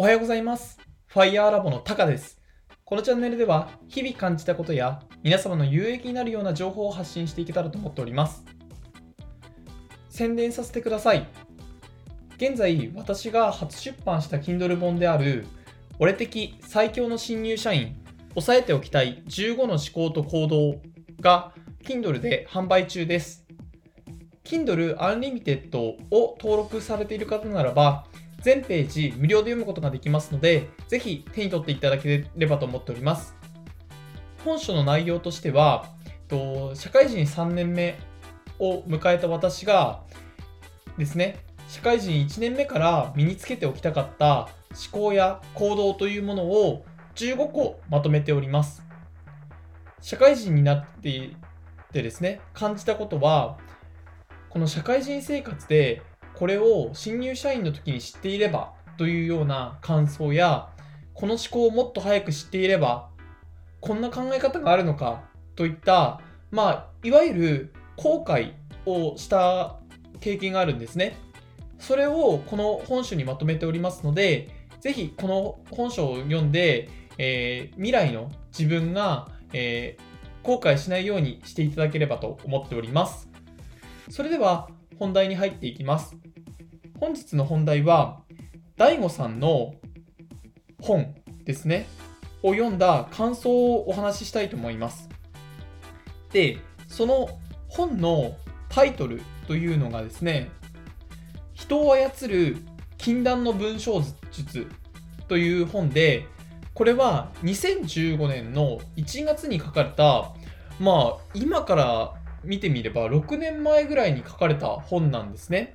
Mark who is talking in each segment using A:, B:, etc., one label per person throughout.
A: おはようございます。ファイヤーラボのタカです。このチャンネルでは日々感じたことや皆様の有益になるような情報を発信していけたらと思っております。宣伝させてください。現在、私が初出版した Kindle 本である俺的最強の新入社員押さえておきたい15の思考と行動が Kindle で販売中です。Kindle Unlimited を登録されている方ならば、全ページ無料で読むことができますので、ぜひ手に取っていただければと思っております。本書の内容としては、と社会人3年目を迎えた私がですね、社会人1年目から身につけておきたかった思考や行動というものを15個まとめております。社会人になっていてですね、感じたことは、この社会人生活でこれを新入社員の時に知っていればというような感想や、この思考をもっと早く知っていれば、こんな考え方があるのかといった、まあ、いわゆる後悔をした経験があるんですね。それをこの本書にまとめておりますので、ぜひこの本書を読んで、えー未来の自分が、えー後悔しないようにしていただければと思っております。それでは本題に入っていきます。本日の本題は、DAIGO さんの本ですね、を読んだ感想をお話ししたいと思います。で、その本のタイトルというのがですね、人を操る禁断の文章術という本で、これは2015年の1月に書かれた、まあ今から見てみれば6年前ぐらいに書かれた本なんですね。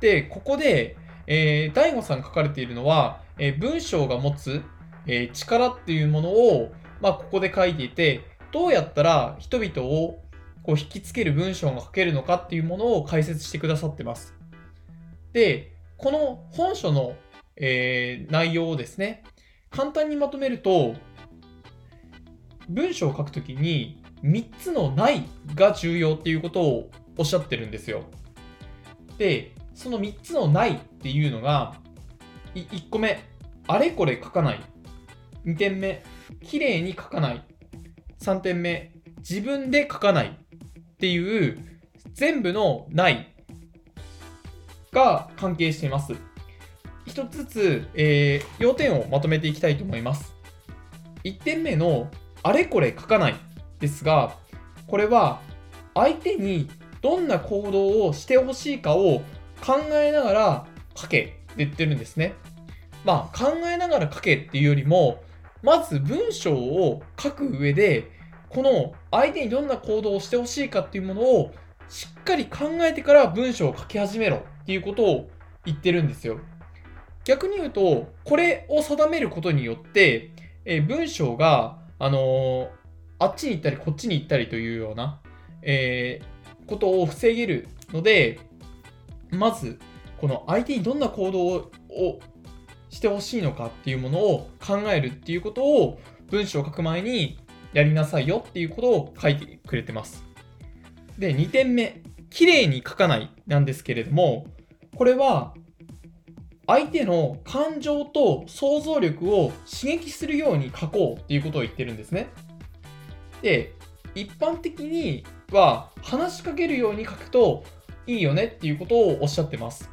A: で、ここで、えー、大悟さん書かれているのは、えー文章が持つ、えー力っていうものを、まあ、ここで書いていて、どうやったら人々をこう引きつける文章が書けるのかっていうものを解説してくださってます。で、この本書の、えー内容をですね、簡単にまとめると、文章を書くときに3つのないが重要っていうことをおっしゃってるんですよ。で、その3つのないっていうのが、1個目、あれこれ書かない。2点目、綺麗に書かない。3点目、自分で書かない。っていう、全部のないが関係しています。一つずつ、えー要点をまとめていきたいと思います。1点目の、あれこれ書かないですが、これは相手にどんな行動をしてほしいかを考えながら書けって言ってるんですね。まあ考えながら書けっていうよりも、まず文章を書く上で、この相手にどんな行動をしてほしいかっていうものをしっかり考えてから文章を書き始めろっていうことを言ってるんですよ。逆に言うと、これを定めることによって、えー文章が、あのーあっちに行ったりこっちに行ったりというような、えーことを防げるので、まず、この相手にどんな行動をしてほしいのかっていうものを考えるっていうことを文章を書く前にやりなさいよっていうことを書いてくれてます。で、2点目、綺麗に書かないなんですけれども、これは相手の感情と想像力を刺激するように書こうっていうことを言ってるんですね。で、一般的には話しかけるように書くといいよねっていうことをおっしゃってます。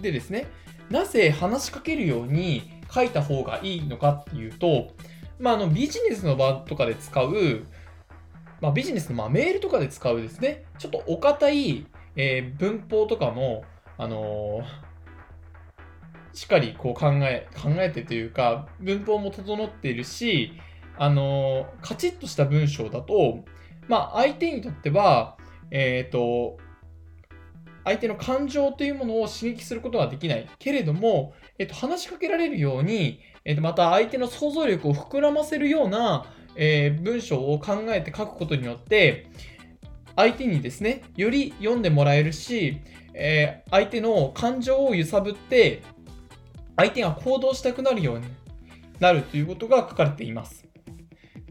A: でですね、なぜ話しかけるように書いた方がいいのかっていうと、まあ、あのビジネスの場とかで使う、まあ、ビジネスのまメールとかで使うですね、ちょっとお堅い、えー文法とかも、あのーしっかりこう考え、考えてというか、文法も整っているし、あのカチッとした文章だと、まあ、相手にとっては、えっ、と、相手の感情というものを刺激することができない。けれども、えっ、と、話しかけられるように、えっ、と、また相手の想像力を膨らませるような、えー文章を考えて書くことによって、相手にですね、より読んでもらえるし、えー相手の感情を揺さぶって、相手が行動したくなるようになるということが書かれています。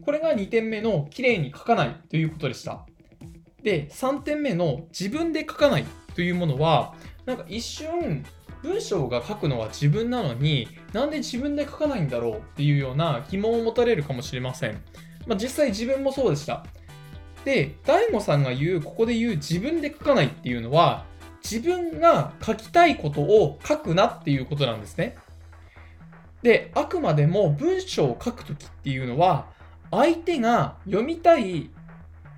A: これが2点目の綺麗に書かないということでした。で、3点目の自分で書かないというものは、なんか一瞬文章が書くのは自分なのになんで自分で書かないんだろうっていうような疑問を持たれるかもしれません。まあ、実際自分もそうでした。で、DAIGO さんが言う、ここで言う自分で書かないっていうのは、自分が書きたいことを書くなっていうことなんですね。で、あくまでも文章を書くときっていうのは、相手が読みたい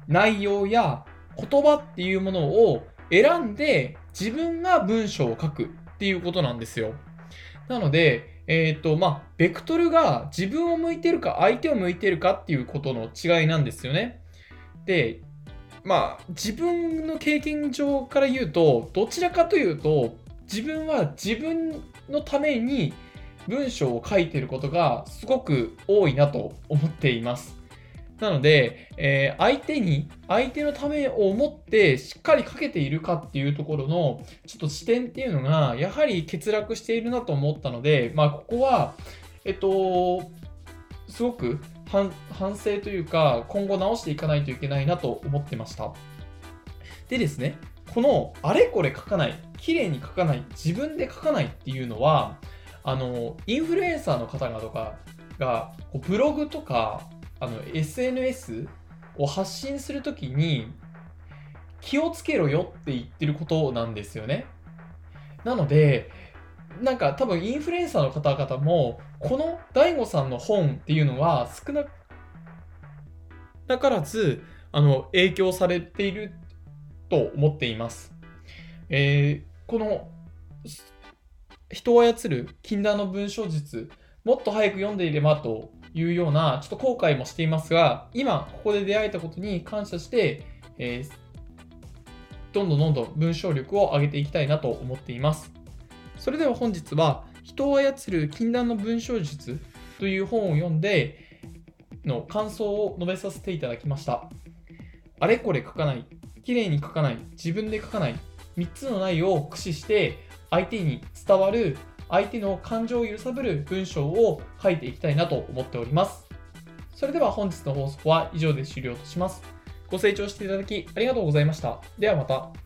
A: 内容や言葉っていうものを選んで自分が文章を書くっていうことなんですよ。なので、えっ、ー、と、まあ、ベクトルが自分を向いてるか相手を向いてるかっていうことの違いなんですよね。で、まあ、自分の経験上から言うと、どちらかというと、自分は自分のために文章を書いてることがすごく多いなと思っています。なので、えー、相手に、相手のためを思ってしっかりかけているかっていうところの、ちょっと視点っていうのが、やはり欠落しているなと思ったので、まあ、ここは、えっと、すごく反省というか、今後直していかないといけないなと思ってました。でですね、このあれこれ書かない、綺麗に書かない、自分で書かないっていうのは、あの、インフルエンサーの方々とかが、こうブログとか、あの SNS を発信するときに気をつけろよって言ってることなんですよね。なので、なんか多分インフルエンサーの方々も、この DAIGO さんの本っていうのは少なからず、あの、影響されていると思っています。えー、この、人を操る禁断の文章術、もっと早く読んでいればというような、ちょっと後悔もしていますが、今、ここで出会えたことに感謝して、えー、どんどんどんどん文章力を上げていきたいなと思っています。それでは本日は、人を操る禁断の文章術という本を読んで、の感想を述べさせていただきました。あれこれ書かない、綺麗に書かない、自分で書かない、3つの内容を駆使して相手に伝わる相手の感情を揺さぶる文章を書いていきたいなと思っております。それでは本日の放送は以上で終了とします。ご清聴していただきありがとうございました。ではまた。